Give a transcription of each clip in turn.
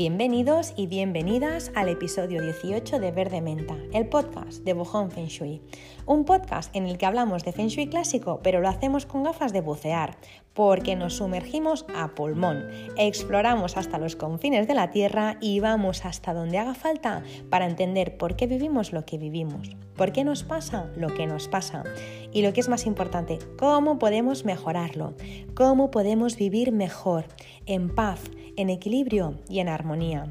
Bienvenidos y bienvenidas al episodio 18 de Verde Menta, el podcast de Bojón Feng Shui. Un podcast en el que hablamos de Feng Shui clásico, pero lo hacemos con gafas de bucear, porque nos sumergimos a pulmón, exploramos hasta los confines de la Tierra y vamos hasta donde haga falta para entender por qué vivimos lo que vivimos, por qué nos pasa lo que nos pasa y lo que es más importante, cómo podemos mejorarlo, cómo podemos vivir mejor, en paz, en equilibrio y en armonía.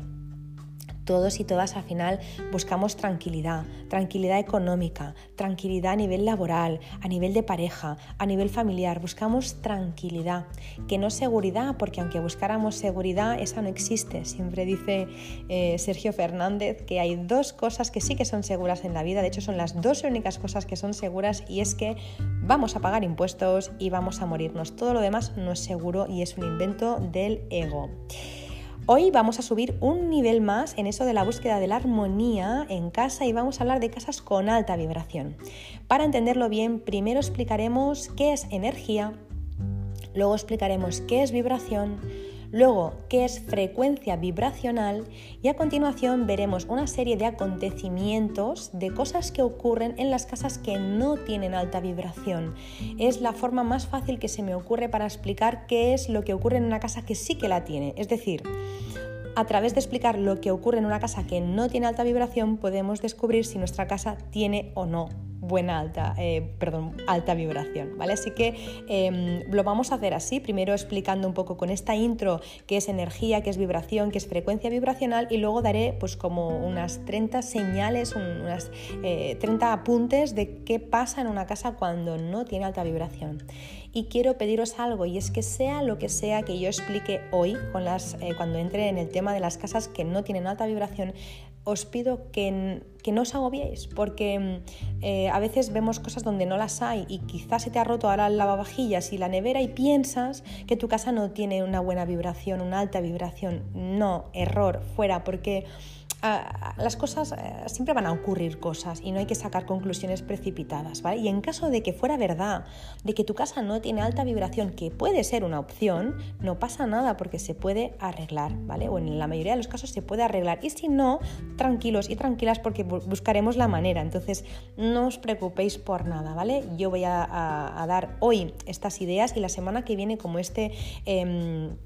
Todos y todas al final buscamos tranquilidad, tranquilidad económica, tranquilidad a nivel laboral, a nivel de pareja, a nivel familiar. Buscamos tranquilidad, que no seguridad, porque aunque buscáramos seguridad, esa no existe. Siempre dice eh, Sergio Fernández que hay dos cosas que sí que son seguras en la vida, de hecho son las dos únicas cosas que son seguras y es que vamos a pagar impuestos y vamos a morirnos. Todo lo demás no es seguro y es un invento del ego. Hoy vamos a subir un nivel más en eso de la búsqueda de la armonía en casa y vamos a hablar de casas con alta vibración. Para entenderlo bien, primero explicaremos qué es energía, luego explicaremos qué es vibración, luego qué es frecuencia vibracional y a continuación veremos una serie de acontecimientos, de cosas que ocurren en las casas que no tienen alta vibración. Es la forma más fácil que se me ocurre para explicar qué es lo que ocurre en una casa que sí que la tiene. Es decir, a través de explicar lo que ocurre en una casa que no tiene alta vibración, podemos descubrir si nuestra casa tiene o no buena alta, eh, perdón, alta vibración, ¿vale? Así que em, lo vamos a hacer así, primero explicando un poco con esta intro qué es energía, qué es vibración, qué es frecuencia vibracional y luego daré pues como unas 30 señales, unas 30 eh, apuntes de qué pasa en una casa cuando no tiene alta vibración. Y quiero pediros algo y es que sea lo que sea que yo explique hoy con las, eh, cuando entre en el tema de las casas que no tienen alta vibración, os pido que, no os agobiéis, porque eh, a veces vemos cosas donde no las hay y quizás se te ha roto ahora el lavavajillas y la nevera y piensas que tu casa no tiene una buena vibración, una alta vibración. No, error, fuera, porque las cosas eh, siempre van a ocurrir cosas y no hay que sacar conclusiones precipitadas, ¿vale? Y en caso de que fuera verdad, de que tu casa no tiene alta vibración, que puede ser una opción, no pasa nada porque se puede arreglar, ¿vale? O en la mayoría de los casos se puede arreglar. Y si no, tranquilos y tranquilas porque buscaremos la manera. Entonces, no os preocupéis por nada, ¿vale? Yo voy a, dar hoy estas ideas y la semana que viene, como este... Em,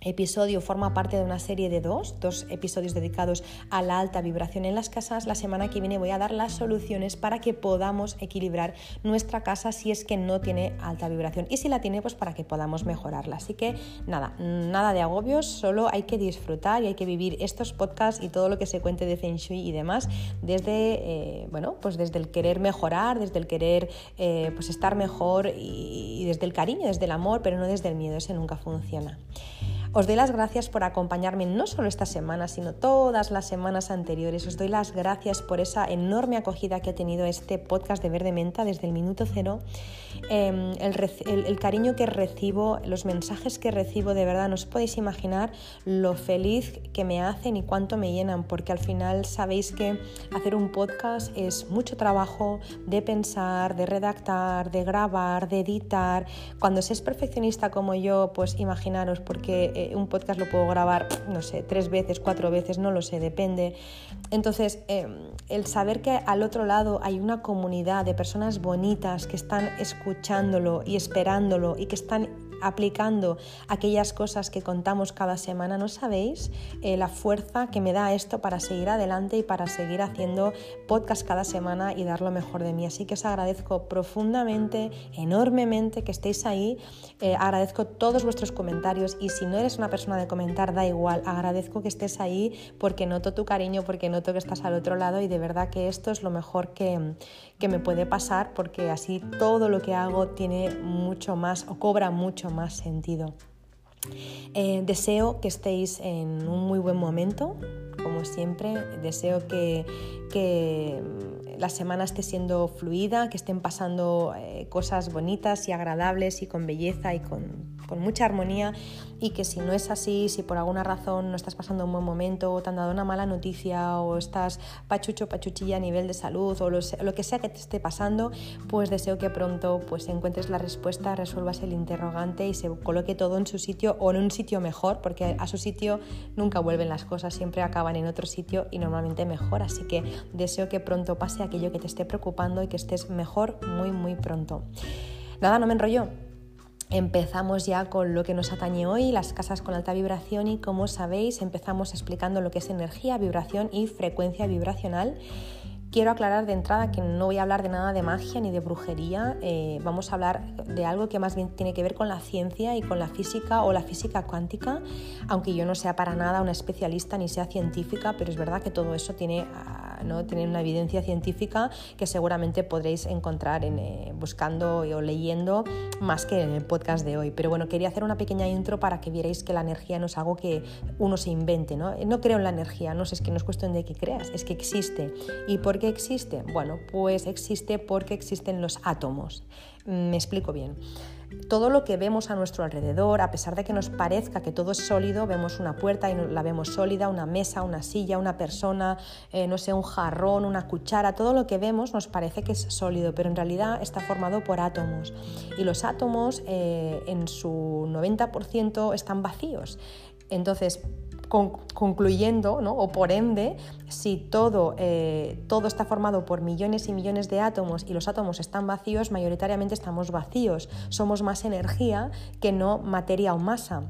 episodio forma parte de una serie de dos, dos episodios dedicados a la alta vibración en las casas. La semana que viene voy a dar las soluciones para que podamos equilibrar nuestra casa si es que no tiene alta vibración y si la tiene pues para que podamos mejorarla. Así que nada, nada de agobios, solo hay que disfrutar y hay que vivir estos podcasts y todo lo que se cuente de Feng Shui y demás desde, eh, bueno, pues desde el querer mejorar, desde el querer eh, pues estar mejor y, y desde el cariño, desde el amor, pero no desde el miedo, ese nunca funciona. Os doy las gracias por acompañarme no solo esta semana, sino todas las semanas anteriores. Os doy las gracias por esa enorme acogida que ha tenido este podcast de Verde Menta desde el minuto cero. Em, el, cariño que recibo, los mensajes que recibo, de verdad, no os podéis imaginar lo feliz que me hacen y cuánto me llenan, porque al final sabéis que hacer un podcast es mucho trabajo de pensar, de redactar, de grabar, de editar. Cuando se es perfeccionista como yo, pues imaginaros, porque eh, un podcast lo puedo grabar, no sé, tres veces, cuatro veces, no lo sé, depende. Entonces, em, el saber que al otro lado hay una comunidad de personas bonitas que están escuchándolo y esperándolo y que están aplicando aquellas cosas que contamos cada semana, no sabéis eh, la fuerza que me da esto para seguir adelante y para seguir haciendo podcast cada semana y dar lo mejor de mí. Así que os agradezco profundamente, enormemente que estéis ahí. Eh, agradezco todos vuestros comentarios y si no eres una persona de comentar, da igual. Agradezco que estés ahí porque noto tu cariño, porque noto que estás al otro lado y de verdad que esto es lo mejor que, que me puede pasar porque así todo lo que hago tiene mucho más o cobra mucho más sentido. Eh, deseo que estéis en un muy buen momento, como siempre. Deseo que, la semana esté siendo fluida, que estén pasando eh, cosas bonitas y agradables y con belleza y con, con, mucha armonía y que si no es así, si por alguna razón no estás pasando un buen momento o te han dado una mala noticia o estás pachucho, pachuchilla a nivel de salud o lo, lo que sea que te esté pasando, pues deseo que pronto pues encuentres la respuesta, resuelvas el interrogante y se coloque todo en su sitio o en un sitio mejor, porque a su sitio nunca vuelven las cosas, siempre acaban en otro sitio y normalmente mejor. Así que deseo que pronto pase aquello que te esté preocupando y que estés mejor muy, muy pronto. Nada, no me enrollo. Empezamos ya con lo que nos atañe hoy, las casas con alta vibración y como sabéis empezamos explicando lo que es energía, vibración y frecuencia vibracional Quiero aclarar de entrada que no voy a hablar de nada de magia ni de brujería, eh, vamos a hablar de algo que más bien tiene que ver con la ciencia y con la física o la física cuántica, aunque yo no sea para nada una especialista ni sea científica, pero es verdad que todo eso tiene, ah, ¿no? tiene una evidencia científica que seguramente podréis encontrar en, eh, buscando o leyendo más que en el podcast de hoy. Pero bueno, quería hacer una pequeña intro para que vierais que la energía no es algo que uno se invente. No, no creo en la energía, no sé, es que no es cuestión de que creas, es que existe. ¿Y por qué existe? Bueno, pues existe porque existen los átomos. Me explico bien. Todo lo que vemos a nuestro alrededor, a pesar de que nos parezca que todo es sólido, vemos una puerta y la vemos sólida, una mesa, una silla, una persona, eh, no sé, un jarrón, una cuchara, todo lo que vemos nos parece que es sólido, pero en realidad está formado por átomos. Y los átomos eh, en su 90% están vacíos. Entonces, concluyendo, o por ende, si todo, eh, todo está formado por millones y millones de átomos y los átomos están vacíos, mayoritariamente estamos vacíos, somos más energía que no materia o masa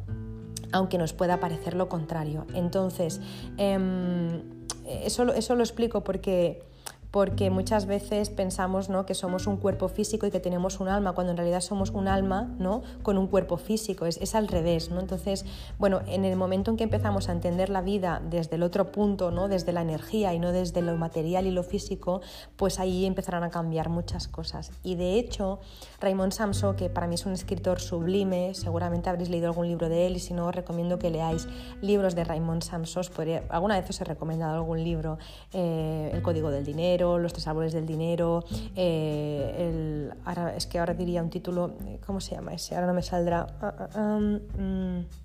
aunque nos pueda parecer lo contrario. Entonces, em, eso, eso lo explico porque porque muchas veces pensamos ¿no? que somos un cuerpo físico y que tenemos un alma, cuando en realidad somos un alma ¿no? con un cuerpo físico, es, es al revés. ¿no? Entonces, bueno, en el momento en que empezamos a entender la vida desde el otro punto, ¿no? desde la energía y no desde lo material y lo físico, pues ahí empezarán a cambiar muchas cosas. Y de hecho, Raymond Samso, que para mí es un escritor sublime, seguramente habréis leído algún libro de él y si no, os recomiendo que leáis libros de Raymond Samso. Alguna vez os he recomendado algún libro, eh, El Código del Dinero, los tres árboles del dinero, eh, ahora, es que ahora diría un título, ¿cómo se llama ese? Ahora no me saldrá. Ah, ah, ah, mm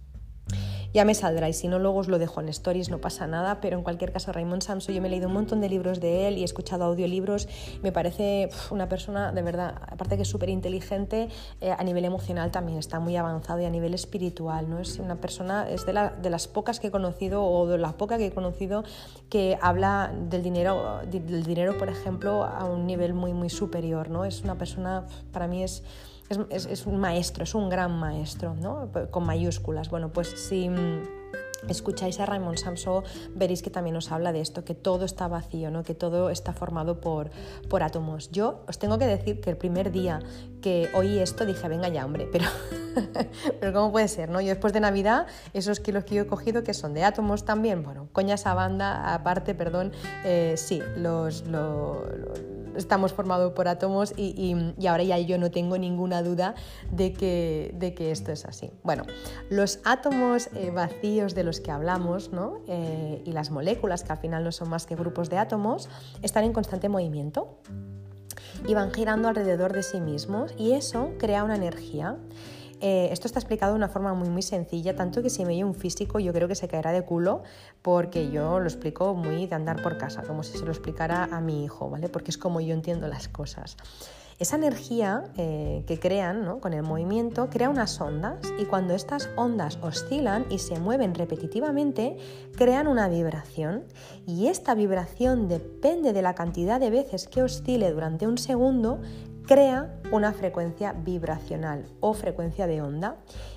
ya me saldrá y si no luego os lo dejo en stories, no pasa nada, pero en cualquier caso Raymond Samso, yo me he leído un montón de libros de él y he escuchado audiolibros, me parece una persona de verdad, aparte que es súper inteligente, eh, a nivel emocional también está muy avanzado y a nivel espiritual, ¿no? Es una persona, es de, de las pocas que he conocido o de la poca que he conocido que habla del dinero, del dinero por ejemplo, a un nivel muy muy superior, ¿no? Es una persona, para mí es es, un maestro, es un gran maestro, ¿no? con mayúsculas. Bueno, pues si mm, escucháis a Raymond Samso, veréis que también os habla de esto, que todo está vacío, ¿no? que todo está formado por, por átomos. Yo os tengo que decir que el primer día que oí esto dije, venga ya, hombre, pero, pero ¿cómo puede ser? ¿no? Yo después de Navidad, esos kilos que yo he cogido, que son de átomos también, bueno, coña esa banda, aparte, perdón, eh, sí, los estamos formados por átomos y, ahora ya yo no tengo ninguna duda de que, de que esto es así. Bueno, los átomos eh, vacíos de los que hablamos ¿no? Eh, y las moléculas, que al final no son más que grupos de átomos, están en constante movimiento y van girando alrededor de sí mismos y eso crea una energía. Eh, esto está explicado de una forma muy muy sencilla, tanto que si me oye un físico yo creo que se caerá de culo porque yo lo explico muy de andar por casa, como si se lo explicara a mi hijo, ¿vale? Porque es como yo entiendo las cosas. Esa energía eh, que crean con el movimiento crea unas ondas y cuando estas ondas oscilan y se mueven repetitivamente, crean una vibración. Y esta vibración depende de la cantidad de veces que oscile durante un segundo, crea una frecuencia vibracional o frecuencia de onda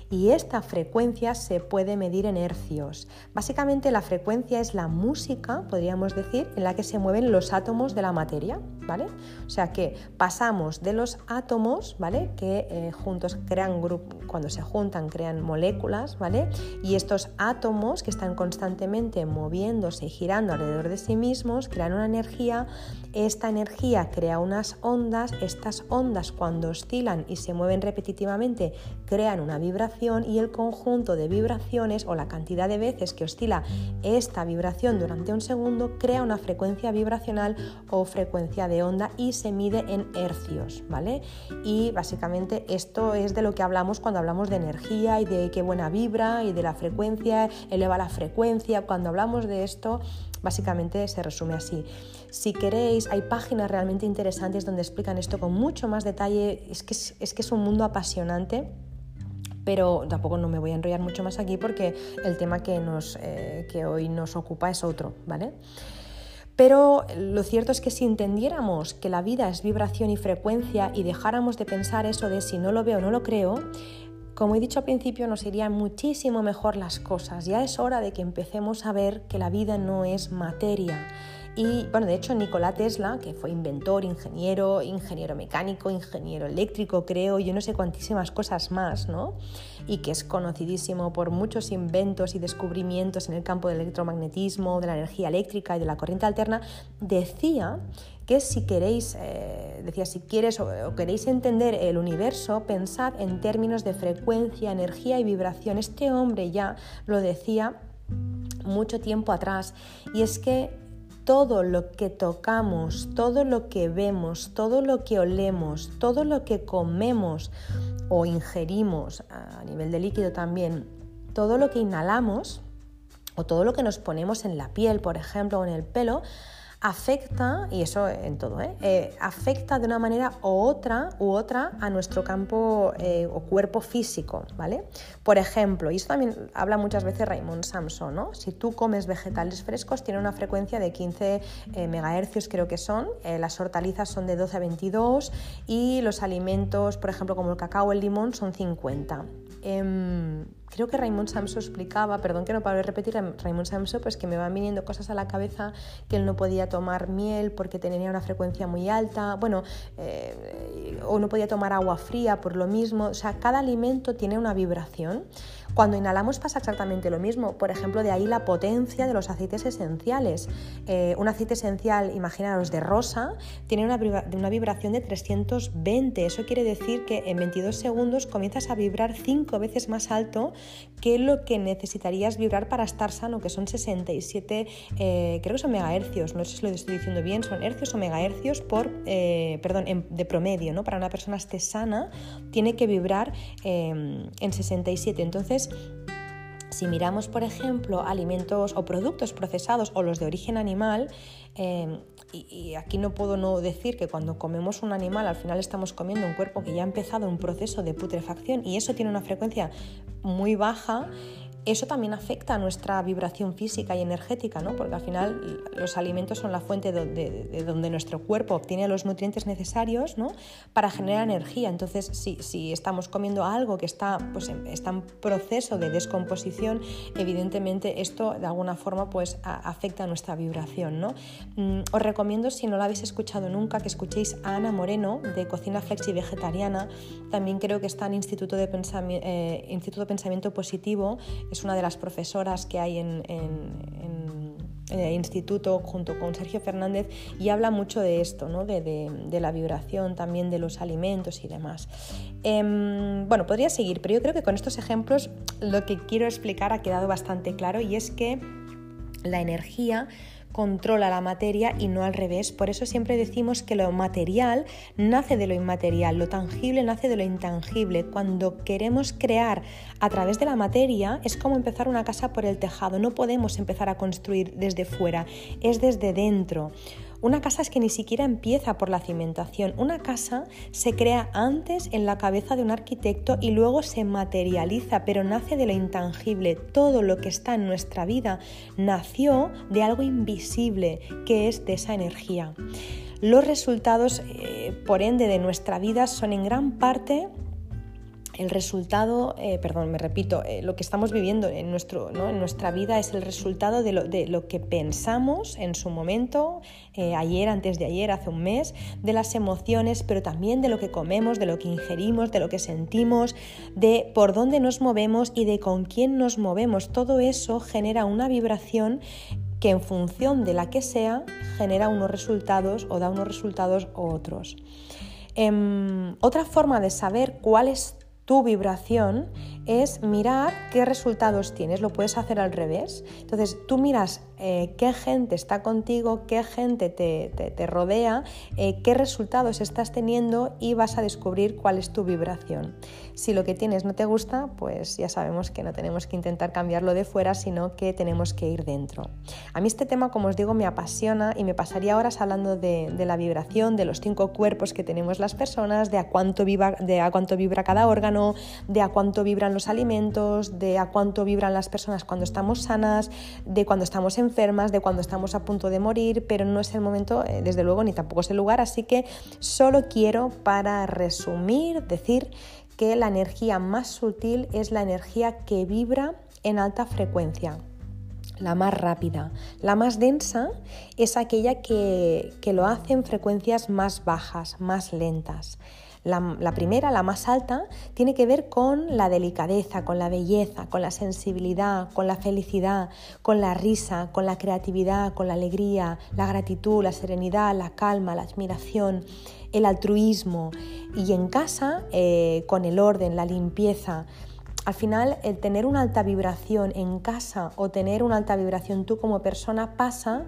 y esta frecuencia se puede medir en hercios. Básicamente la frecuencia es la música, podríamos decir, en la que se mueven los átomos de la materia, ¿vale? O sea que pasamos de los átomos, ¿vale? Que eh, juntos crean grupo, cuando se juntan crean moléculas, ¿vale? Y estos átomos que están constantemente moviéndose y girando alrededor de sí mismos crean una energía, esta energía crea unas ondas, estas ondas cuando oscilan y se mueven repetitivamente crean una vibración y el conjunto de vibraciones o la cantidad de veces que oscila esta vibración durante un segundo crea una frecuencia vibracional o frecuencia de onda y se mide en hercios, ¿vale? Y básicamente esto es de lo que hablamos cuando hablamos de energía y de qué buena vibra y de la frecuencia, eleva la frecuencia. Cuando hablamos de esto, básicamente se resume así. Si queréis, hay páginas realmente interesantes donde explican esto con mucho más detalle. Es que es, que es un mundo apasionante pero tampoco no me voy a enrollar mucho más aquí porque el tema que, nos, eh, que hoy nos ocupa es otro, ¿vale? Pero lo cierto es que si entendiéramos que la vida es vibración y frecuencia y dejáramos de pensar eso de si no lo veo no lo creo, como he dicho al principio, nos irían muchísimo mejor las cosas. Ya es hora de que empecemos a ver que la vida no es materia y bueno, de hecho Nikola Tesla, que fue inventor, ingeniero, ingeniero mecánico, ingeniero eléctrico, creo, yo no sé cuantísimas cosas más, ¿no? Y que es conocidísimo por muchos inventos y descubrimientos en el campo del electromagnetismo, de la energía eléctrica y de la corriente alterna, decía que si queréis, eh, decía, si quieres o, queréis entender el universo, pensad en términos de frecuencia, energía y vibración. Este hombre ya lo decía mucho tiempo atrás y es que todo lo que tocamos, todo lo que vemos, todo lo que olemos, todo lo que comemos o ingerimos a nivel de líquido también, todo lo que inhalamos o todo lo que nos ponemos en la piel, por ejemplo, o en el pelo, afecta, y eso en todo, ¿eh? Eh, afecta de una manera u otra, u otra a nuestro campo eh, o cuerpo físico, ¿vale? Por ejemplo, y esto también habla muchas veces Raymond Samson, ¿no? Si tú comes vegetales frescos, tiene una frecuencia de 15 megahercios creo que son, las hortalizas son de 12 a 22 y los alimentos, por ejemplo, como el cacao o el limón, son 50 creo que Raymond Samso explicaba, perdón que no paro de repetir, Raymond Samso, pues que me van viniendo cosas a la cabeza, que él no podía tomar miel porque tenía una frecuencia muy alta, bueno, eh, o no podía tomar agua fría por lo mismo, o sea, cada alimento tiene una vibración. Cuando inhalamos pasa exactamente lo mismo, por ejemplo, de ahí la potencia de los aceites esenciales. Eh, un aceite esencial, imaginaros, de rosa, tiene una, una vibración de 320, eso quiere decir que en 22 segundos comienzas a vibrar 5 veces más alto que lo que necesitarías vibrar para estar sano, que son 67, eh, creo que son megahercios, no sé si lo estoy diciendo bien, son hercios o megahercios por, eh, perdón, de promedio, ¿no? Para una persona esté sana, tiene que vibrar eh, en 67. Entonces, si miramos, por ejemplo, alimentos o productos procesados o los de origen animal, y, aquí no puedo no decir que cuando comemos un animal al final estamos comiendo un cuerpo que ya ha empezado un proceso de putrefacción y eso tiene una frecuencia muy baja eso también afecta a nuestra vibración física y energética, ¿no? porque al final los alimentos son la fuente de, donde nuestro cuerpo obtiene los nutrientes necesarios ¿no? para generar energía. Entonces, si, si estamos comiendo algo que está, pues, en proceso de descomposición, evidentemente esto de alguna forma pues, afecta a nuestra vibración. ¿no? Mm, os recomiendo, si no lo habéis escuchado nunca, que escuchéis a Ana Moreno de Cocina Flexi Vegetariana. También creo que está en Instituto de, eh, Pensamiento Positivo una de las profesoras que hay en, el instituto junto con Sergio Fernández y habla mucho de esto, ¿no? de, la vibración también de los alimentos y demás. Em, bueno, podría seguir, pero yo creo que con estos ejemplos lo que quiero explicar ha quedado bastante claro y es que la energía controla la materia y no al revés. Por eso siempre decimos que lo material nace de lo inmaterial, lo tangible nace de lo intangible. Cuando queremos crear a través de la materia es como empezar una casa por el tejado. No podemos empezar a construir desde fuera, es desde dentro. Una casa es que ni siquiera empieza por la cimentación. Una casa se crea antes en la cabeza de un arquitecto y luego se materializa, pero nace de lo intangible. Todo lo que está en nuestra vida nació de algo invisible, que es de esa energía. Los resultados, eh, por ende, de nuestra vida son en gran parte el resultado, eh, perdón, me repito, eh, lo que estamos viviendo en, nuestro, en nuestra vida es el resultado de lo, que pensamos en su momento, eh, ayer, antes de ayer, hace un mes, de las emociones, pero también de lo que comemos, de lo que ingerimos, de lo que sentimos, de por dónde nos movemos y de con quién nos movemos. Todo eso genera una vibración que en función de la que sea genera unos resultados o da unos resultados u otros. Em, otra forma de saber cuál es tu vibración es mirar qué resultados tienes. Lo puedes hacer al revés. Entonces tú miras eh, qué gente está contigo, qué gente te, rodea, eh, qué resultados estás teniendo y vas a descubrir cuál es tu vibración. Si lo que tienes no te gusta, pues ya sabemos que no tenemos que intentar cambiarlo de fuera, sino que tenemos que ir dentro. A mí este tema, como os digo, me apasiona y me pasaría horas hablando de, la vibración, de los cinco cuerpos que tenemos las personas, de a, cuánto de a cuánto vibra cada órgano, de a cuánto vibran los alimentos, de a cuánto vibran las personas cuando estamos sanas, de cuando estamos enfermas, de cuando estamos a punto de morir, pero no es el momento, eh, desde luego, ni tampoco es el lugar, así que solo quiero, para resumir, decir que la energía más sutil es la energía que vibra en alta frecuencia, la más rápida. La más densa es aquella que, lo hace en frecuencias más bajas, más lentas. La, primera, la más alta, tiene que ver con la delicadeza, con la belleza, con la sensibilidad, con la felicidad, con la risa, con la creatividad, con la alegría, la gratitud, la serenidad, la calma, la admiración el altruismo y en casa eh, con el orden, la limpieza. Al final, el tener una alta vibración en casa o tener una alta vibración tú como persona pasa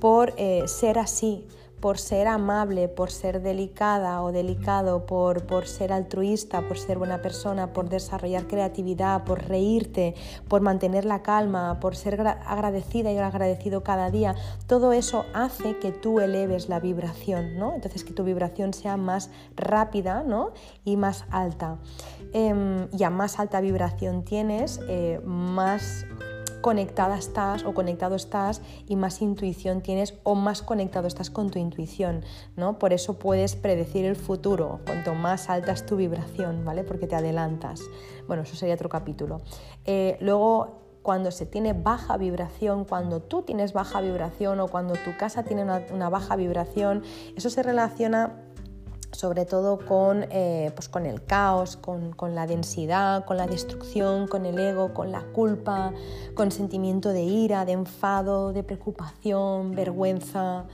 por eh, ser así, por ser amable, por ser delicada o delicado, por, por, ser altruista, por ser buena persona, por desarrollar creatividad, por reírte, por mantener la calma, por ser agradecida y agradecido cada día, todo eso hace que tú eleves la vibración, ¿no? Entonces que tu vibración sea más rápida ¿no? y más alta. Eh, y a más alta vibración tienes, eh, más conectada estás o conectado estás y más intuición tienes o más conectado estás con tu intuición, ¿no? Por eso puedes predecir el futuro, cuanto más alta es tu vibración, ¿vale? Porque te adelantas. Bueno, eso sería otro capítulo. Eh, luego cuando se tiene baja vibración, cuando tú tienes baja vibración o cuando tu casa tiene una baja vibración, eso se relaciona sobre todo con, eh, pues con el caos, con, la densidad, con la destrucción, con el ego, con la culpa, con sentimiento de ira, de enfado, de preocupación, vergüenza,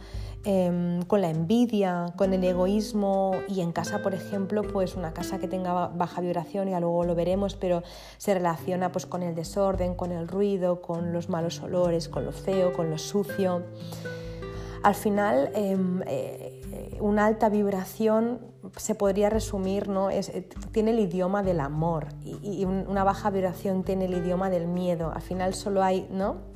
em, con la envidia, con el egoísmo y en casa, por ejemplo, pues una casa que tenga baja vibración, ya luego lo veremos, pero se relaciona pues con el desorden, con el ruido, con los malos olores, con lo feo, con lo sucio. Al final, em, eh, una alta vibración se podría resumir, ¿no? Es, eh, tiene el idioma del amor y, y, una baja vibración tiene el idioma del miedo. Al final solo hay, ¿no?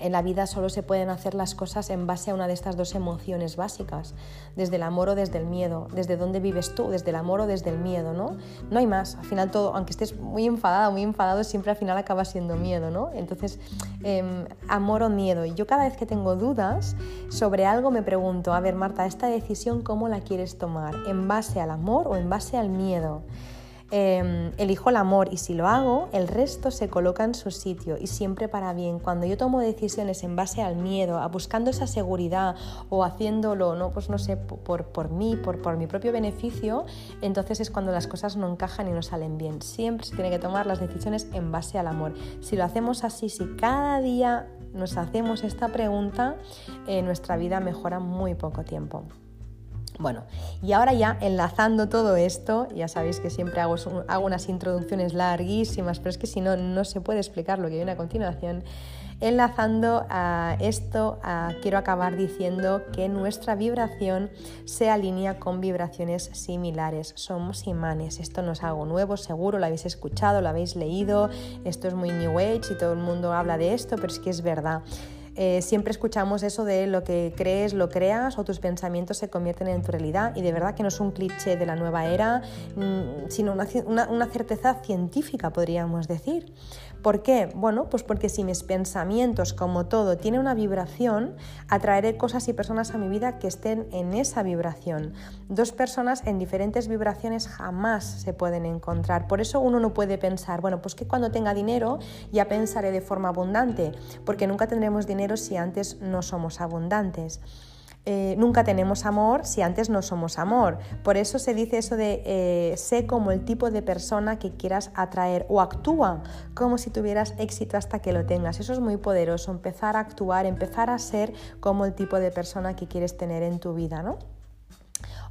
En la vida solo se pueden hacer las cosas en base a una de estas dos emociones básicas, desde el amor o desde el miedo, desde dónde vives tú, desde el amor o desde el miedo, ¿no? No hay más, al final todo, aunque estés muy enfadada, muy enfadado, siempre al final acaba siendo miedo, ¿no? Entonces, em, amor o miedo. Y yo cada vez que tengo dudas sobre algo me pregunto, a ver Marta, esta decisión, ¿cómo la quieres tomar? ¿En base al amor o en base al miedo? Em, elijo el amor y si lo hago, el resto se coloca en su sitio y siempre para bien. Cuando yo tomo decisiones en base al miedo, a buscando esa seguridad o haciéndolo, no, pues no sé, por, mí, por, por mi propio beneficio, entonces es cuando las cosas no encajan y no salen bien. Siempre se tiene que tomar las decisiones en base al amor. Si lo hacemos así, si cada día nos hacemos esta pregunta, eh, nuestra vida mejora muy poco tiempo. Bueno, y ahora ya enlazando todo esto, ya sabéis que siempre hago, unas introducciones larguísimas, pero es que si no, no se puede explicar lo que viene a continuación. Enlazando a esto, quiero acabar diciendo que nuestra vibración se alinea con vibraciones similares. Somos imanes. Esto no es algo nuevo, seguro, lo habéis escuchado, lo habéis leído. Esto es muy New Age y todo el mundo habla de esto, pero es que es verdad. Eh, siempre escuchamos eso de lo que crees, lo creas o tus pensamientos se convierten en tu realidad y de verdad que no es un cliché de la nueva era, mm, sino una certeza científica, podríamos decir. ¿Por qué? Bueno, pues porque si mis pensamientos, como todo, tienen una vibración, atraeré cosas y personas a mi vida que estén en esa vibración. Dos personas en diferentes vibraciones jamás se pueden encontrar. Por eso uno no puede pensar, bueno, pues que cuando tenga dinero ya pensaré de forma abundante, porque nunca tendremos dinero si antes no somos abundantes. Eh, nunca tenemos amor si antes no somos amor. Por eso se dice eso de eh, sé como el tipo de persona que quieras atraer o actúa como si tuvieras éxito hasta que lo tengas. Eso es muy poderoso, empezar a actuar, empezar a ser como el tipo de persona que quieres tener en tu vida, ¿no?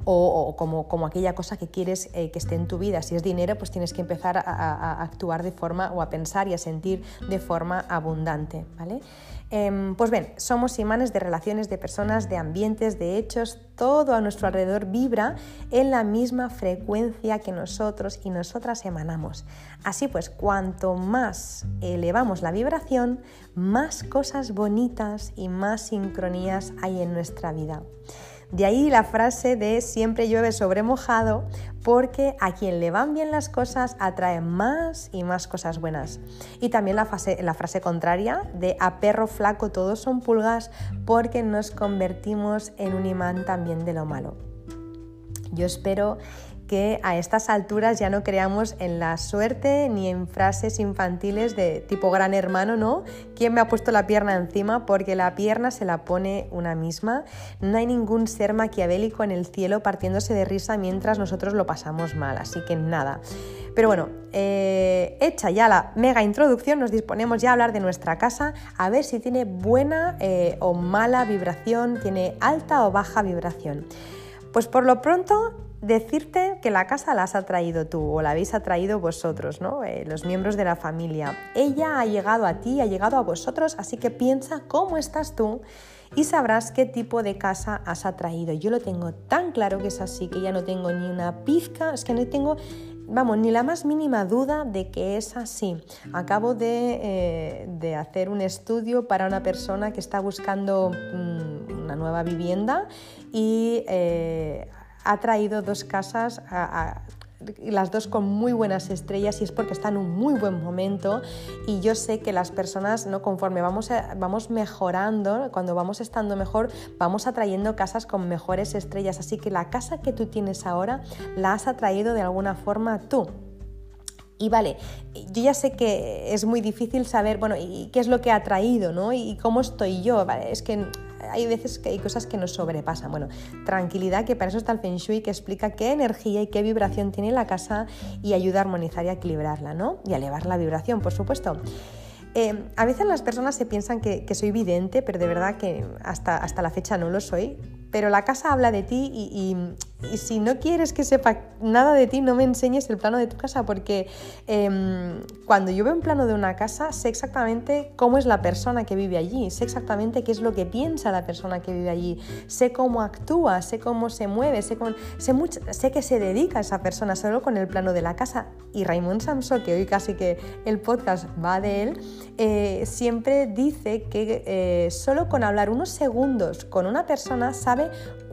O, como, como, aquella cosa que quieres eh, que esté en tu vida. Si es dinero, pues tienes que empezar a, actuar de forma o a pensar y a sentir de forma abundante, ¿vale? Em, pues bien, somos imanes de relaciones, de personas, de ambientes, de hechos, todo a nuestro alrededor vibra en la misma frecuencia que nosotros y nosotras emanamos. Así pues, cuanto más elevamos la vibración, más cosas bonitas y más sincronías hay en nuestra vida. De ahí la frase de siempre llueve sobre mojado, porque a quien le van bien las cosas atrae más y más cosas buenas. Y también la, la frase contraria de a perro flaco todos son pulgas, porque nos convertimos en un imán también de lo malo. Yo espero que a estas alturas ya no creamos en la suerte ni en frases infantiles de tipo gran hermano, ¿no? ¿Quién me ha puesto la pierna encima? Porque la pierna se la pone una misma. No hay ningún ser maquiavélico en el cielo partiéndose de risa mientras nosotros lo pasamos mal, así que nada. Pero bueno, eh, hecha ya la mega introducción, nos disponemos ya a hablar de nuestra casa, a ver si tiene buena eh, o mala vibración, tiene alta o baja vibración. Pues por lo pronto decirte que la casa la has atraído tú o la habéis atraído vosotros, ¿no? Eh, los miembros de la familia. Ella ha llegado a ti, ha llegado a vosotros, así que piensa cómo estás tú y sabrás qué tipo de casa has atraído. Yo lo tengo tan claro que es así, que ya no tengo ni una pizca, es que no tengo, vamos, ni la más mínima duda de que es así. Acabo de, eh, hacer un estudio para una persona que está buscando mm, una nueva vivienda y... Eh, ha traído dos casas las dos con muy buenas estrellas y es porque están en un muy buen momento y yo sé que las personas no conforme vamos, vamos mejorando cuando vamos estando mejor vamos atrayendo casas con mejores estrellas así que la casa que tú tienes ahora la has atraído de alguna forma tú y vale, yo ya sé que es muy difícil saber, bueno, y qué es lo que ha traído, ¿no? Y cómo estoy yo, ¿vale? Es que hay veces que hay cosas que nos sobrepasan. Bueno, tranquilidad, que para eso está el Feng Shui, que explica qué energía y qué vibración tiene la casa y ayuda a armonizar y a equilibrarla, ¿no? Y a elevar la vibración, por supuesto. Eh, a veces las personas se piensan que, soy vidente, pero de verdad que hasta, hasta la fecha no lo soy. Pero la casa habla de ti y, si no quieres que sepa nada de ti, no me enseñes el plano de tu casa, porque em, cuando yo veo un plano de una casa, sé exactamente cómo es la persona que vive allí, sé exactamente qué es lo que piensa la persona que vive allí, sé cómo actúa, sé cómo se mueve, sé, sé, que se dedica a esa persona solo con el plano de la casa. Y Raymond Samson, que hoy casi que el podcast va de él, eh, siempre dice que eh, solo con hablar unos segundos con una persona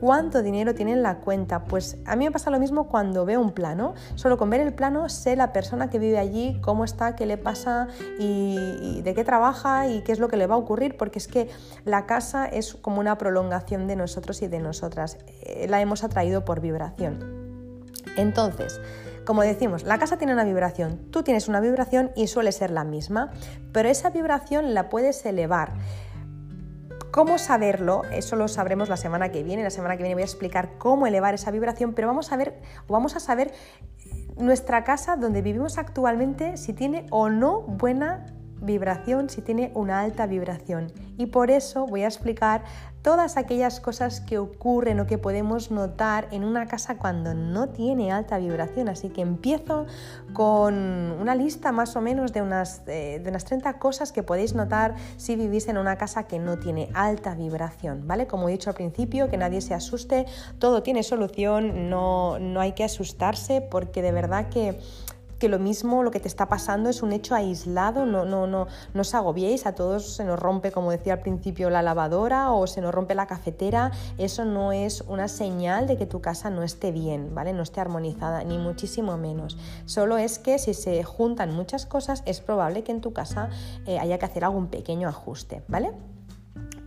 cuánto dinero tiene en la cuenta. Pues a mí me pasa lo mismo cuando veo un plano. Solo con ver el plano sé la persona que vive allí, cómo está, qué le pasa y, de qué trabaja y qué es lo que le va a ocurrir, porque es que la casa es como una prolongación de nosotros y de nosotras. Eh, la hemos atraído por vibración. Entonces, como decimos, la casa tiene una vibración, tú tienes una vibración y suele ser la misma, pero esa vibración la puedes elevar. ¿Cómo saberlo? Eso lo sabremos la semana que viene. La semana que viene voy a explicar cómo elevar esa vibración, pero vamos a ver vamos a saber nuestra casa donde vivimos actualmente si tiene o no buena vibración, si tiene una alta vibración. Y por eso voy a explicar todas aquellas cosas que ocurren o que podemos notar en una casa cuando no tiene alta vibración. Así que empiezo con una lista más o menos de unas, eh, de unas 30 cosas que podéis notar si vivís en una casa que no tiene alta vibración, ¿vale? Como he dicho al principio, que nadie se asuste, todo tiene solución, no, no hay que asustarse porque de verdad que que lo mismo, lo que te está pasando es un hecho aislado, no, no, no, no os agobiéis, a todos se nos rompe, como decía al principio, la lavadora o se nos rompe la cafetera, eso no es una señal de que tu casa no esté bien, ¿vale? No esté armonizada, ni muchísimo menos. Solo es que si se juntan muchas cosas, es probable que en tu casa eh, haya que hacer algún pequeño ajuste, ¿vale?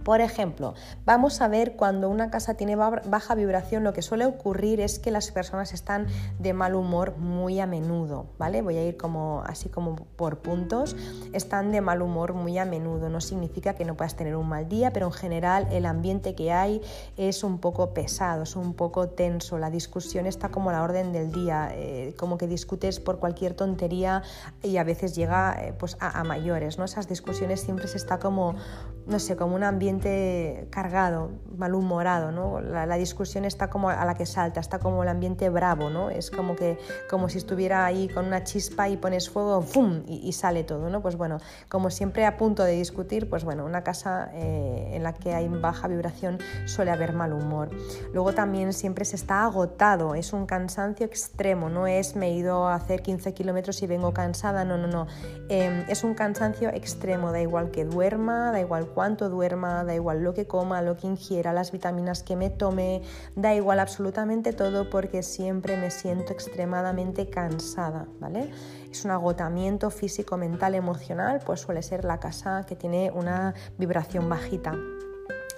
Por ejemplo, vamos a ver cuando una casa tiene baja vibración, lo que suele ocurrir es que las personas están de mal humor muy a menudo, ¿vale? Voy a ir como así como por puntos. Están de mal humor muy a menudo. No significa que no puedas tener un mal día, pero en general el ambiente que hay es un poco pesado, es un poco tenso. La discusión está como a la orden del día, eh, como que discutes por cualquier tontería y a veces llega eh, pues a, mayores, ¿no? Esas discusiones siempre se está como no sé, como un ambiente cargado, malhumorado, ¿no? La, discusión está como a la que salta, está como el ambiente bravo, ¿no? Es como que como si estuviera ahí con una chispa y pones fuego, ¡fum! Y, sale todo, ¿no? Pues bueno, como siempre a punto de discutir, pues bueno, una casa eh, en la que hay baja vibración suele haber mal humor. Luego también siempre se está agotado, es un cansancio extremo, no es me he ido a hacer 15 kilómetros y vengo cansada, no, no, no. Em, es un cansancio extremo, da igual que duerma, da igual cuánto duerma, da igual lo que coma, lo que ingiera, las vitaminas que me tome, da igual absolutamente todo porque siempre me siento extremadamente cansada, ¿vale? Es un agotamiento físico, mental, emocional, pues suele ser la casa que tiene una vibración bajita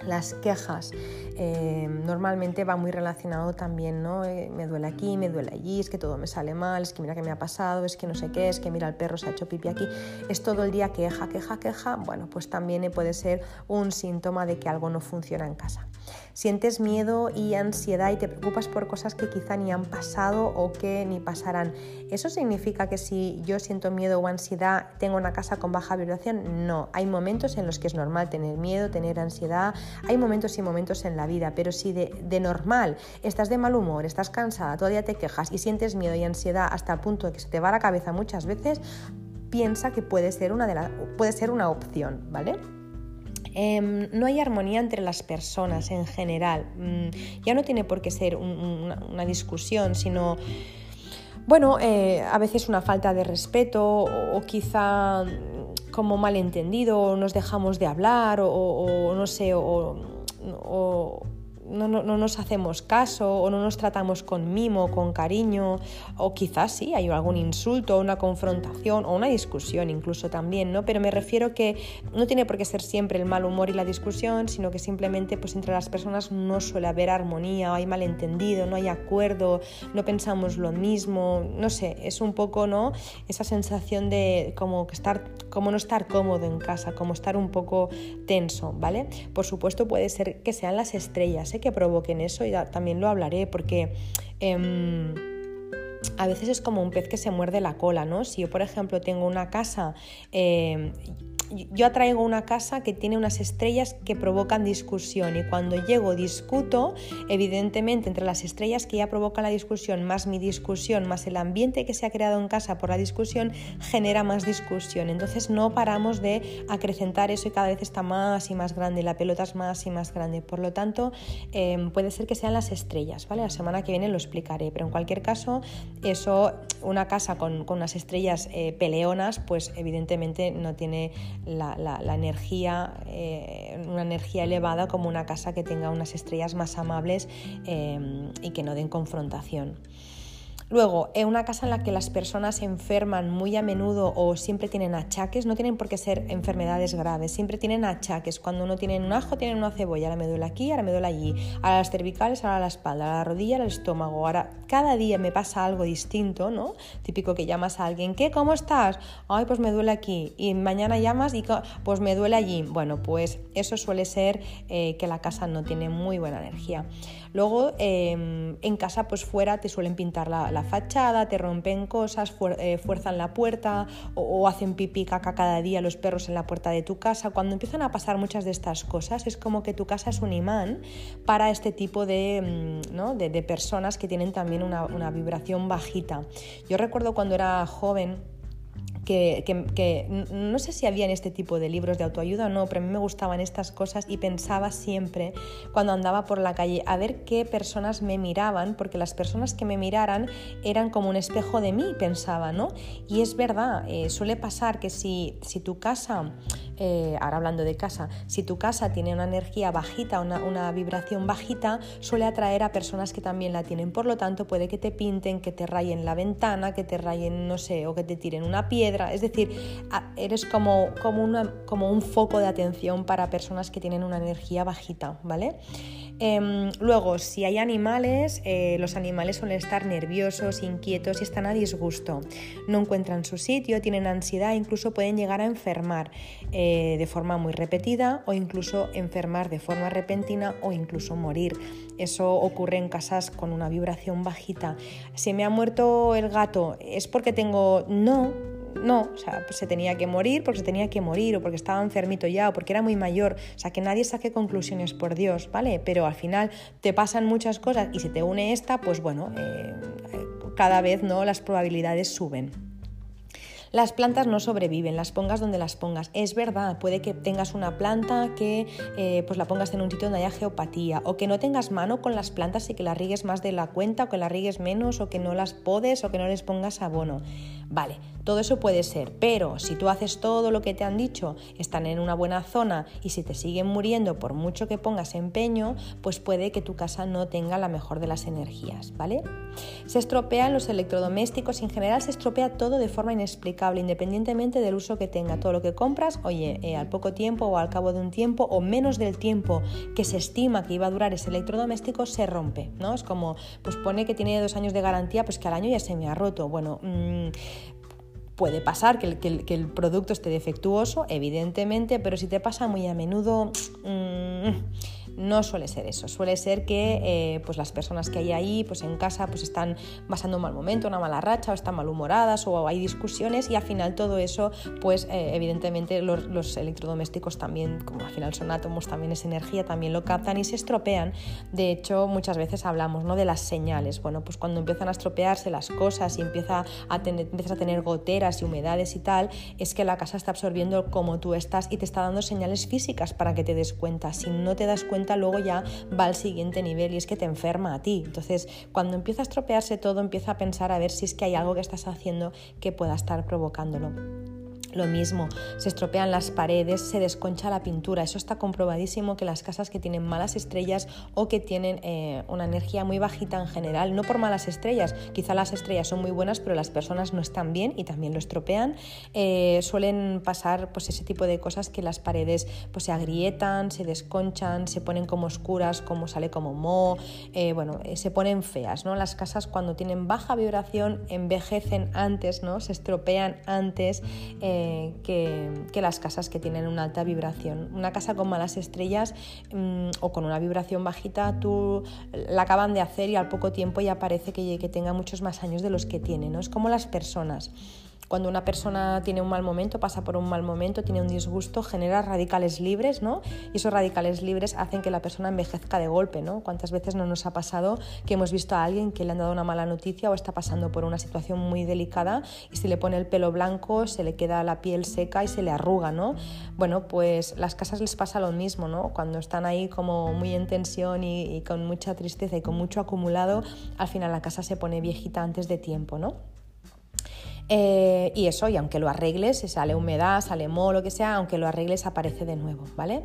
las quejas eh, normalmente va muy relacionado también, ¿no? Eh, me duele aquí, me duele allí, es que todo me sale mal, es que mira qué me ha pasado, es que no sé qué, es que mira el perro se ha hecho pipi aquí, es todo el día queja, queja, queja, bueno, pues también puede ser un síntoma de que algo no funciona en casa. Sientes miedo y ansiedad y te preocupas por cosas que quizá ni han pasado o que ni pasarán. ¿Eso significa que si yo siento miedo o ansiedad tengo una casa con baja vibración? No, hay momentos en los que es normal tener miedo, tener ansiedad, hay momentos y momentos en la vida, pero si de, normal estás de mal humor, estás cansada, todavía te quejas y sientes miedo y ansiedad hasta el punto de que se te va la cabeza muchas veces, piensa que puede ser una, de puede ser una opción, ¿vale? Em, no hay armonía entre las personas en general. Mm, ya no tiene por qué ser una, discusión, sino, bueno, eh, a veces una falta de respeto o, quizá como malentendido, nos dejamos de hablar o, no sé, o, no, nos hacemos caso o no nos tratamos con mimo, con cariño, o quizás sí, hay algún insulto, una confrontación o una discusión incluso también, ¿no? Pero me refiero que no tiene por qué ser siempre el mal humor y la discusión, sino que simplemente pues entre las personas no suele haber armonía, o hay malentendido, no hay acuerdo, no pensamos lo mismo, no sé, es un poco, ¿no? Esa sensación de como que estar, como no estar cómodo en casa, como estar un poco tenso, ¿vale? Por supuesto puede ser que sean las estrellas, que provoquen eso y también lo hablaré porque... Em, a veces es como un pez que se muerde la cola, ¿no? Si yo, por ejemplo, tengo una casa em, yo atraigo una casa que tiene unas estrellas que provocan discusión y cuando llego discuto, evidentemente entre las estrellas que ya provocan la discusión, más mi discusión, más el ambiente que se ha creado en casa por la discusión, genera más discusión. Entonces no paramos de acrecentar eso y cada vez está más y más grande, la pelota es más y más grande. Por lo tanto, em, puede ser que sean las estrellas, ¿vale? La semana que viene lo explicaré, pero en cualquier caso, eso, una casa con, unas estrellas eh, peleonas, pues evidentemente no tiene la, energía, eh, una energía elevada como una casa que tenga unas estrellas más amables eh, y que no den confrontación. Luego, en una casa en la que las personas se enferman muy a menudo o siempre tienen achaques, no tienen por qué ser enfermedades graves, siempre tienen achaques. Cuando uno tiene un ajo, tienen una cebolla, ahora me duele aquí, ahora me duele allí, ahora las cervicales, ahora la espalda, ahora la rodilla, ahora el estómago. Ahora cada día me pasa algo distinto, ¿no? Típico que llamas a alguien, ¿qué? ¿Cómo estás? Ay, pues me duele aquí. Y mañana llamas y pues me duele allí. Bueno, pues eso suele ser eh, que la casa no tiene muy buena energía. Luego, em, en casa, pues fuera te suelen pintar la fachada, te rompen cosas, eh, fuerzan la puerta o, hacen pipí caca cada día los perros en la puerta de tu casa. Cuando empiezan a pasar muchas de estas cosas, es como que tu casa es un imán para este tipo de, mm, de, personas que tienen también una vibración bajita. Yo recuerdo cuando era joven, que, no sé si había en este tipo de libros de autoayuda o no, pero a mí me gustaban estas cosas y pensaba siempre cuando andaba por la calle a ver qué personas me miraban, porque las personas que me miraran eran como un espejo de mí, pensaba, ¿no? Y es verdad, eh, suele pasar que si, si tu casa eh, ahora hablando de casa, si tu casa tiene una energía bajita, una, una, vibración bajita, suele atraer a personas que también la tienen. Por lo tanto, puede que te pinten, que te rayen la ventana, que te rayen, no sé, o que te tiren una piedra. Es decir, eres como, como, como un foco de atención para personas que tienen una energía bajita, ¿vale? Em, luego, si hay animales, eh, los animales suelen estar nerviosos, inquietos y están a disgusto. No encuentran su sitio, tienen ansiedad, incluso pueden llegar a enfermar eh, de forma muy repetida o incluso enfermar de forma repentina o incluso morir. Eso ocurre en casas con una vibración bajita. ¿Se me ha muerto el gato? ¿Es porque tengo... No, no, o sea, pues se tenía que morir porque se tenía que morir o porque estaba enfermito ya o porque era muy mayor, o sea, que nadie saque conclusiones por Dios, ¿vale? Pero al final te pasan muchas cosas y si te une esta, pues bueno, eh, cada vez no las probabilidades suben. Las plantas no sobreviven, las pongas donde las pongas. Es verdad, puede que tengas una planta que eh, pues la pongas en un sitio donde haya geopatía, o que no tengas mano con las plantas y que las rigues más de la cuenta, o que las rigues menos, o que no las podes, o que no les pongas abono. Vale, todo eso puede ser, pero si tú haces todo lo que te han dicho, están en una buena zona y si te siguen muriendo por mucho que pongas empeño, pues puede que tu casa no tenga la mejor de las energías, ¿vale? Se estropean los electrodomésticos, en general se estropea todo de forma inexplicable, independientemente del uso que tenga. Todo lo que compras, oye, eh, al poco tiempo o al cabo de un tiempo o menos del tiempo que se estima que iba a durar ese electrodoméstico, se rompe, ¿no? Es como, pues pone que tiene dos años de garantía, pues que al año ya se me ha roto. Bueno, mmm, Puede pasar que el, producto esté defectuoso, evidentemente, pero si te pasa muy a menudo, mm, no suele ser eso, suele ser que eh, pues las personas que hay ahí pues en casa pues están pasando un mal momento, una mala racha o están malhumoradas o hay discusiones y al final todo eso pues eh, evidentemente los, electrodomésticos también, como al final son átomos, también es energía, también lo captan y se estropean. De hecho muchas veces hablamos ¿no? de las señales, bueno pues cuando empiezan a estropearse las cosas y empieza a empiezas a tener goteras y humedades y tal, es que la casa está absorbiendo como tú estás y te está dando señales físicas para que te des cuenta. Si no te das cuenta luego ya va al siguiente nivel y es que te enferma a ti. Entonces, cuando empieza a estropearse todo, empieza a pensar a ver si es que hay algo que estás haciendo que pueda estar provocándolo. Lo mismo, se estropean las paredes, se desconcha la pintura. Eso está comprobadísimo que las casas que tienen malas estrellas o que tienen eh, una energía muy bajita en general, no por malas estrellas, quizá las estrellas son muy buenas, pero las personas no están bien y también lo estropean, eh, suelen pasar pues, ese tipo de cosas que las paredes pues, se agrietan, se desconchan, se ponen como oscuras, como sale como moho, eh, bueno, se ponen feas. ¿no? Las casas cuando tienen baja vibración envejecen antes, ¿no? se estropean antes que, las casas que tienen una alta vibración. Una casa con malas estrellas mm, o con una vibración bajita, tú la acaban de hacer y al poco tiempo ya parece que, que tenga muchos más años de los que tiene. ¿no? Es como las personas cuando una persona tiene un mal momento, pasa por un mal momento, tiene un disgusto, genera radicales libres, ¿no? Y esos radicales libres hacen que la persona envejezca de golpe, ¿no? ¿Cuántas veces no nos ha pasado que hemos visto a alguien que le han dado una mala noticia o está pasando por una situación muy delicada y se le pone el pelo blanco, se le queda la piel seca y se le arruga, ¿no? Bueno, pues las casas les pasa lo mismo, ¿no? Cuando están ahí como muy en tensión y, y con mucha tristeza y con mucho acumulado, al final la casa se pone viejita antes de tiempo, ¿no? Eh, y eso, y aunque lo arregles, si sale humedad, sale moho, lo que sea, aunque lo arregles aparece de nuevo, ¿vale?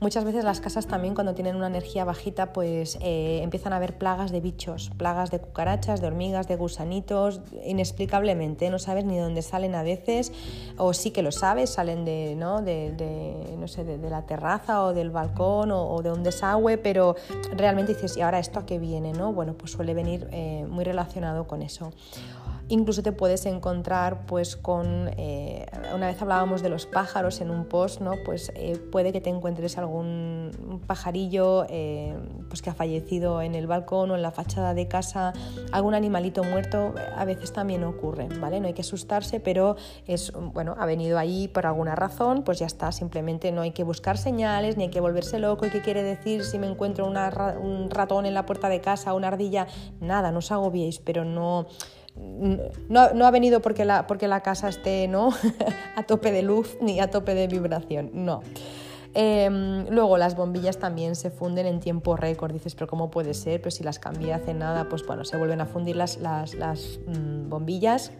Muchas veces las casas también cuando tienen una energía bajita pues eh, empiezan a haber plagas de bichos, plagas de cucarachas, de hormigas, de gusanitos, inexplicablemente, no sabes ni dónde salen a veces, o sí que lo sabes, salen de, ¿no? de, no sé, de, la terraza o del balcón o, de un desagüe, pero realmente dices, ¿y ahora esto a qué viene? ¿no? Bueno, pues suele venir eh, muy relacionado con eso. Incluso te puedes encontrar pues con, eh, una vez hablábamos de los pájaros en un post, ¿no? pues eh, puede que te encuentres algún pajarillo eh, pues que ha fallecido en el balcón o en la fachada de casa, algún animalito muerto, a veces también ocurre, ¿vale? No hay que asustarse, pero es, bueno, ha venido ahí por alguna razón, pues ya está, simplemente no hay que buscar señales, ni hay que volverse loco, ¿y qué quiere decir si me encuentro un ratón en la puerta de casa, una ardilla? Nada, no os agobiéis, pero no no, ha venido porque la, porque la casa esté ¿no? a tope de luz ni a tope de vibración, no. Em, luego las bombillas también se funden en tiempo récord. Dices, pero ¿cómo puede ser? Pues si las cambié hace nada, pues bueno, se vuelven a fundir las, las, mm, bombillas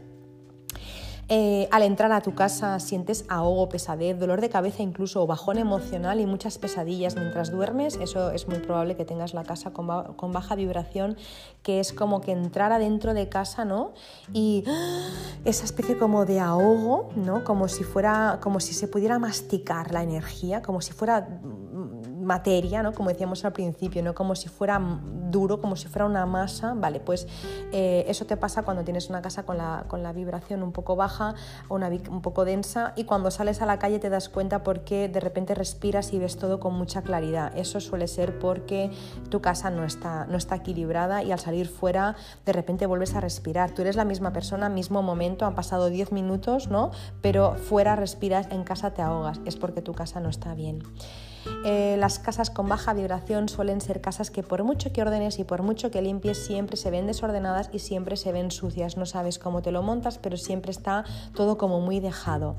eh, al entrar a tu casa sientes ahogo, pesadez, dolor de cabeza incluso bajón emocional y muchas pesadillas mientras duermes. Eso es muy probable que tengas la casa con, baja vibración, que es como que entrar adentro de casa, ¿no? Y esa especie como de ahogo, ¿no? Como si fuera, como si se pudiera masticar la energía, como si fuera materia, ¿no? como decíamos al principio, no como si fuera duro, como si fuera una masa, vale, pues eh, eso te pasa cuando tienes una casa con la, con la vibración un poco baja o una, un poco densa y cuando sales a la calle te das cuenta porque de repente respiras y ves todo con mucha claridad. Eso suele ser porque tu casa no está, no está equilibrada y al salir fuera de repente vuelves a respirar. Tú eres la misma persona, mismo momento, han pasado 10 minutos, ¿no? Pero fuera respiras, en casa te ahogas, es porque tu casa no está bien. Eh, las casas con baja vibración suelen ser casas que por mucho que ordenes y por mucho que limpies siempre se ven desordenadas y siempre se ven sucias. No sabes cómo te lo montas, pero siempre está todo como muy dejado.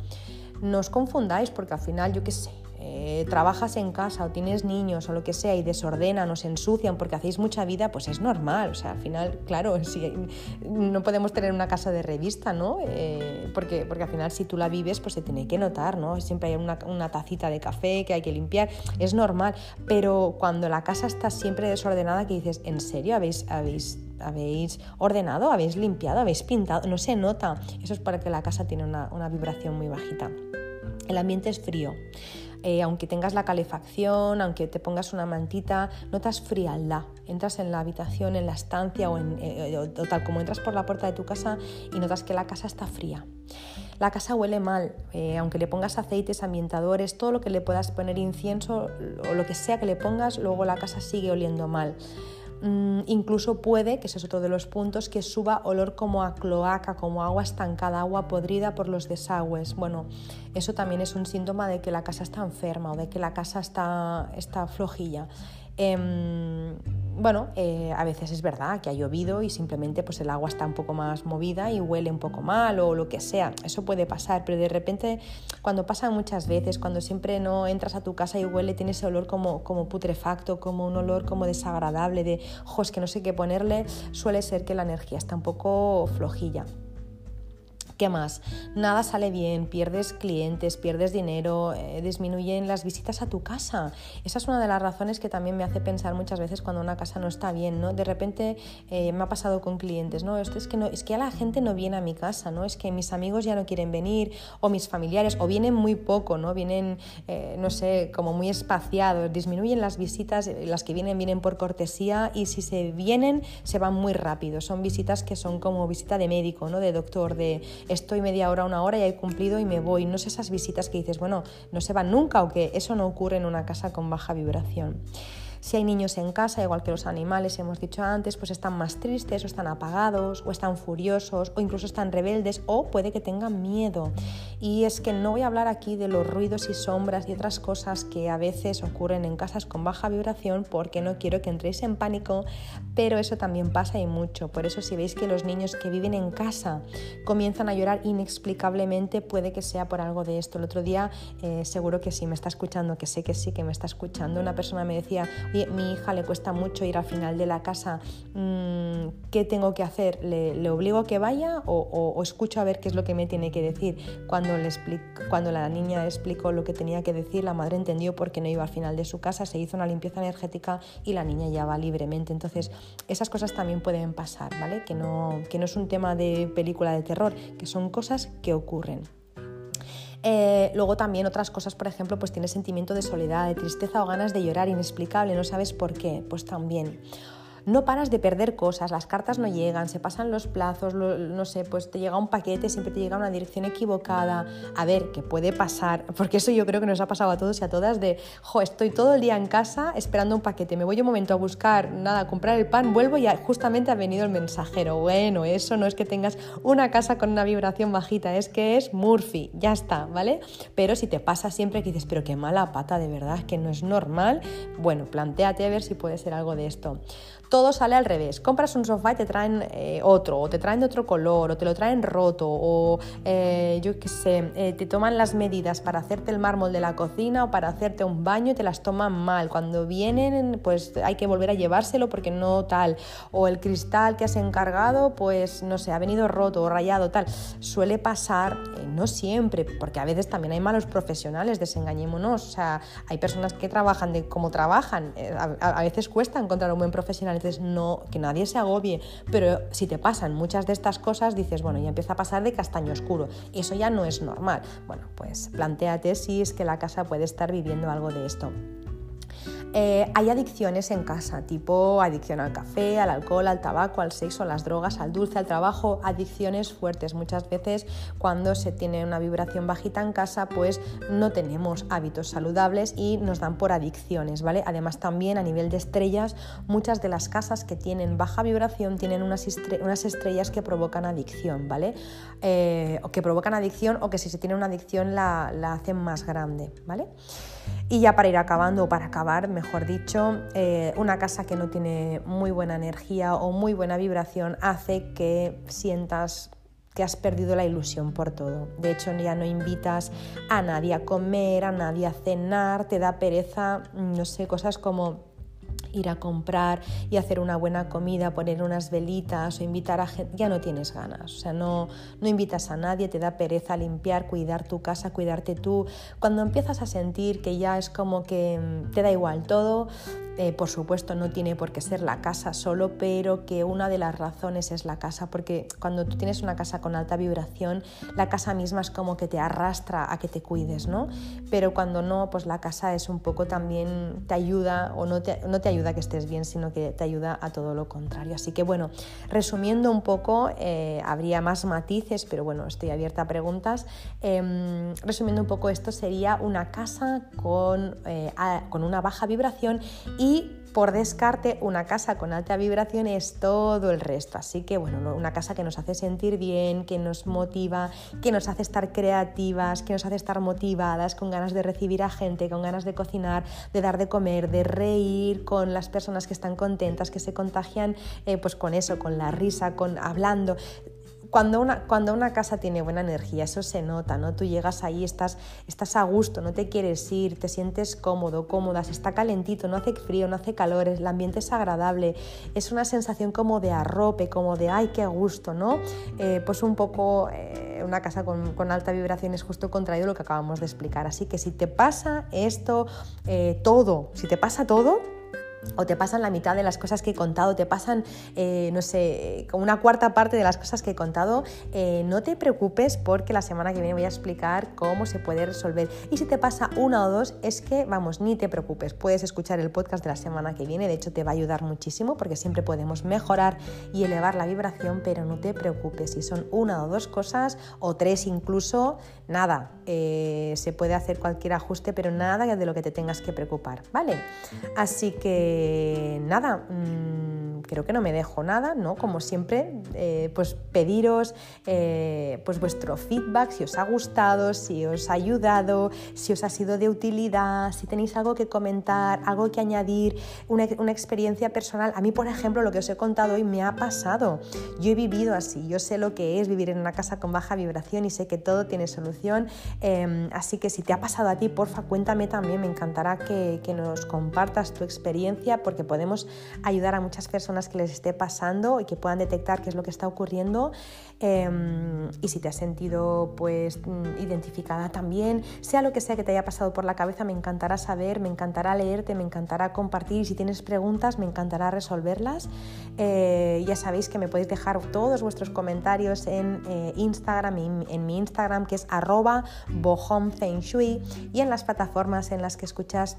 No os confundáis porque al final, yo qué sé, eh, trabajas en casa o tienes niños o lo que sea y desordenan o se ensucian porque hacéis mucha vida, pues es normal. O sea, al final, claro, si, no podemos tener una casa de revista, ¿no? Eh, porque, porque al final si tú la vives, pues se tiene que notar, ¿no? Siempre hay una, una tacita de café que hay que limpiar, es normal. Pero cuando la casa está siempre desordenada, que dices, ¿en serio habéis, habéis habéis ordenado, habéis limpiado, habéis pintado, no se nota. Eso es para que la casa tiene una, una vibración muy bajita. El ambiente es frío. Eh, aunque tengas la calefacción, aunque te pongas una mantita, notas frialdad. Entras en la habitación, en la estancia o, en, eh, tal como entras por la puerta de tu casa y notas que la casa está fría. La casa huele mal, eh, aunque le pongas aceites, ambientadores, todo lo que le puedas poner incienso o lo que sea que le pongas, luego la casa sigue oliendo mal. Mm, incluso puede, que ese es otro de los puntos, que suba olor como a cloaca, como agua estancada, agua podrida por los desagües. Bueno, eso también es un síntoma de que la casa está enferma o de que la casa está, está flojilla. Em, bueno, eh, a veces es verdad que ha llovido y simplemente pues el agua está un poco más movida y huele un poco mal o lo que sea. Eso puede pasar, pero de repente cuando pasa muchas veces, cuando siempre no entras a tu casa y huele, tiene ese olor como, como putrefacto, como un olor como desagradable de, ojos que no sé qué ponerle, suele ser que la energía está un poco flojilla. ¿Qué más? Nada sale bien, pierdes clientes, pierdes dinero, eh, disminuyen las visitas a tu casa. Esa es una de las razones que también me hace pensar muchas veces cuando una casa no está bien, ¿no? De repente eh, me ha pasado con clientes, ¿no? Esto es que no, es que a la gente no viene a mi casa, ¿no? Es que mis amigos ya no quieren venir, o mis familiares, o vienen muy poco, ¿no? Vienen, eh, no sé, como muy espaciados, disminuyen las visitas, las que vienen vienen por cortesía y si se vienen se van muy rápido. Son visitas que son como visita de médico, ¿no? De doctor, de estoy media hora, una hora y he cumplido y me voy. No sé esas visitas que dices, bueno, no se van nunca o que eso no ocurre en una casa con baja vibración. Si hay niños en casa, igual que los animales, hemos dicho antes, pues están más tristes o están apagados o están furiosos o incluso están rebeldes o puede que tengan miedo. Y es que no voy a hablar aquí de los ruidos y sombras y otras cosas que a veces ocurren en casas con baja vibración porque no quiero que entréis en pánico, pero eso también pasa y mucho. Por eso si veis que los niños que viven en casa comienzan a llorar inexplicablemente, puede que sea por algo de esto. El otro día, eh, seguro que sí me está escuchando, que sé que sí, que me está escuchando, una persona me decía, mi hija le cuesta mucho ir al final de la casa, mm, ¿qué tengo que hacer? ¿Le, obligo a que vaya o, escucho a ver qué es lo que me tiene que decir? Cuando, la niña explicó lo que tenía que decir, la madre entendió por qué no iba al final de su casa, se hizo una limpieza energética y la niña ya va libremente. Entonces, esas cosas también pueden pasar, ¿vale? Que no es un tema de película de terror, que son cosas que ocurren. Eh, luego también otras cosas, por ejemplo, pues tienes sentimiento de soledad, de tristeza o ganas de llorar inexplicable, no sabes por qué, pues también no paras de perder cosas, las cartas no llegan, se pasan los plazos, no sé, pues te llega un paquete, siempre te llega una dirección equivocada. A ver, ¿qué puede pasar? Porque eso yo creo que nos ha pasado a todos y a todas de, jo, estoy todo el día en casa esperando un paquete, me voy un momento a buscar, nada, a comprar el pan, vuelvo y justamente ha venido el mensajero. Bueno, eso no es que tengas una casa con una vibración bajita, es que es Murphy, ya está, ¿vale? Pero si te pasa siempre que dices, pero qué mala pata, de verdad, que no es normal, bueno, planteate a ver si puede ser algo de esto todo sale al revés. Compras un sofá y te traen eh, otro, o te traen de otro color, o te lo traen roto, o eh, yo qué sé, eh, te toman las medidas para hacerte el mármol de la cocina o para hacerte un baño y te las toman mal. Cuando vienen, pues hay que volver a llevárselo porque no tal. O el cristal que has encargado, pues no sé, ha venido roto o rayado, tal. Suele pasar, no siempre, porque a veces también hay malos profesionales, desengañémonos. O sea, hay personas que trabajan de cómo trabajan. A, a veces cuesta encontrar un buen profesional no, que nadie se agobie, pero si te pasan muchas de estas cosas, dices, bueno, ya empieza a pasar de castaño oscuro, eso ya no es normal. Bueno, pues planteate si es que la casa puede estar viviendo algo de esto. Eh, hay adicciones en casa, tipo adicción al café, al alcohol, al tabaco, al sexo, a las drogas, al dulce, al trabajo, adicciones fuertes. Muchas veces cuando se tiene una vibración bajita en casa, pues no tenemos hábitos saludables y nos dan por adicciones, ¿vale? Además también a nivel de estrellas, muchas de las casas que tienen baja vibración tienen unas, estrellas que provocan adicción, ¿vale? Eh, o que provocan adicción o que si se tiene una adicción la, la hacen más grande, ¿vale? Y ya para ir acabando, o para acabar, mejor dicho, eh, una casa que no tiene muy buena energía o muy buena vibración hace que sientas que has perdido la ilusión por todo. De hecho, ya no invitas a nadie a comer, a nadie a cenar, te da pereza, no sé, cosas como ir a comprar y hacer una buena comida, poner unas velitas o invitar a gente, ya no tienes ganas, o sea, no, no invitas a nadie, te da pereza limpiar, cuidar tu casa, cuidarte tú. Cuando empiezas a sentir que ya es como que mm, te da igual todo, eh, por supuesto no tiene por qué ser la casa solo, pero que una de las razones es la casa, porque cuando tú tienes una casa con alta vibración, la casa misma es como que te arrastra a que te cuides, ¿no? Pero cuando no, pues la casa es un poco también te ayuda o no te, no te ayuda a que estés bien, sino que te ayuda a todo lo contrario. Así que bueno, resumiendo un poco, eh, habría más matices, pero bueno, estoy abierta a preguntas. Em, resumiendo un poco, esto sería una casa con, eh, con una baja vibración y y por descarte una casa con alta vibración es todo el resto. Así que bueno, una casa que nos hace sentir bien, que nos motiva, que nos hace estar creativas, que nos hace estar motivadas, con ganas de recibir a gente, con ganas de cocinar, de dar de comer, de reír con las personas que están contentas, que se contagian eh, pues con eso, con la risa, con hablando. Cuando una, cuando una casa tiene buena energía, eso se nota, ¿no? Tú llegas ahí, estás, estás a gusto, no te quieres ir, te sientes cómodo, cómoda, está calentito, no hace frío, no hace calor, el ambiente es agradable, es una sensación como de arrope, como de ay, qué gusto, ¿no? Eh, pues un poco eh, una casa con, con, alta vibración es justo contraído lo que acabamos de explicar. Así que si te pasa esto, eh, todo, si te pasa todo, o te pasan la mitad de las cosas que he contado, te pasan, eh, no sé, una cuarta parte de las cosas que he contado, eh, no te preocupes porque la semana que viene voy a explicar cómo se puede resolver. Y si te pasa una o dos, es que, vamos, ni te preocupes, puedes escuchar el podcast de la semana que viene, de hecho te va a ayudar muchísimo porque siempre podemos mejorar y elevar la vibración, pero no te preocupes, si son una o dos cosas, o tres incluso, nada, eh, se puede hacer cualquier ajuste, pero nada de lo que te tengas que preocupar, ¿vale? Así que nada, mm, creo que no me dejo nada, ¿no? Como siempre, eh, pues pediros eh, pues vuestro feedback, si os ha gustado, si os ha ayudado, si os ha sido de utilidad, si tenéis algo que comentar, algo que añadir, una, una experiencia personal. A mí, por ejemplo, lo que os he contado hoy me ha pasado. Yo he vivido así, yo sé lo que es vivir en una casa con baja vibración y sé que todo tiene solución. Em, así que si te ha pasado a ti, porfa, cuéntame también, me encantará que, que nos compartas tu experiencia porque podemos ayudar a muchas personas que les esté pasando y que puedan detectar qué es lo que está ocurriendo. Em, y si te has sentido pues mm, identificada también, sea lo que sea que te haya pasado por la cabeza, me encantará saber, me encantará leerte, me encantará compartir y si tienes preguntas, me encantará resolverlas. Eh, ya sabéis que me podéis dejar todos vuestros comentarios en eh, Instagram, en, mi Instagram que es arroba bohomfengshui y en las plataformas en las que escuchas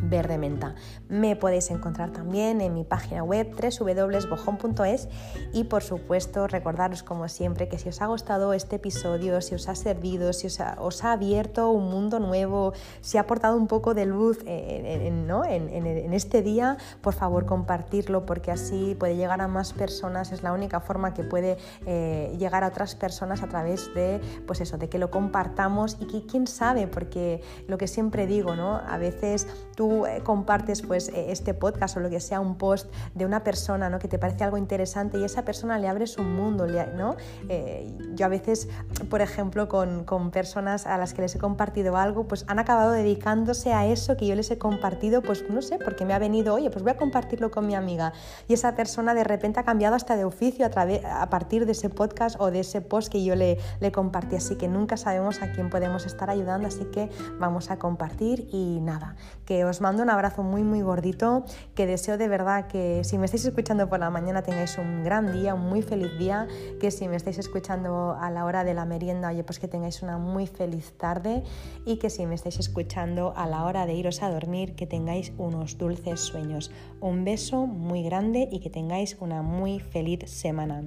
verde menta. Me podéis encontrar también en mi página web www.bojón.es y por supuesto recordaros como siempre que si os ha gustado este episodio, si os ha servido, si os ha, abierto un mundo nuevo, si ha aportado un poco de luz en, en, este día, por favor compartirlo porque así puede llegar a más personas, es la única forma que puede eh, llegar a otras personas a través de, pues eso, de que lo compartamos y que quién sabe, porque lo que siempre digo, ¿no? A veces tú eh, compartes pues, eh, este podcast o lo que sea, un post de una persona ¿no? que te parece algo interesante y esa persona le abres un mundo. ¿no? Eh, yo a veces, por ejemplo, con, con, personas a las que les he compartido algo, pues han acabado dedicándose a eso que yo les he compartido, pues no sé, porque me ha venido, oye, pues voy a compartirlo con mi amiga. Y esa persona de repente ha cambiado hasta de oficio a, a partir de ese podcast o de ese post que yo le, le compartí. Así que nunca sabemos a quién podemos estar ayudando, así que vamos a compartir y nada, que os os mando un abrazo muy, muy gordito, que deseo de verdad que si me estáis escuchando por la mañana tengáis un gran día, un muy feliz día, que si me estáis escuchando a la hora de la merienda, oye, pues que tengáis una muy feliz tarde y que si me estáis escuchando a la hora de iros a dormir, que tengáis unos dulces sueños. Un beso muy grande y que tengáis una muy feliz semana.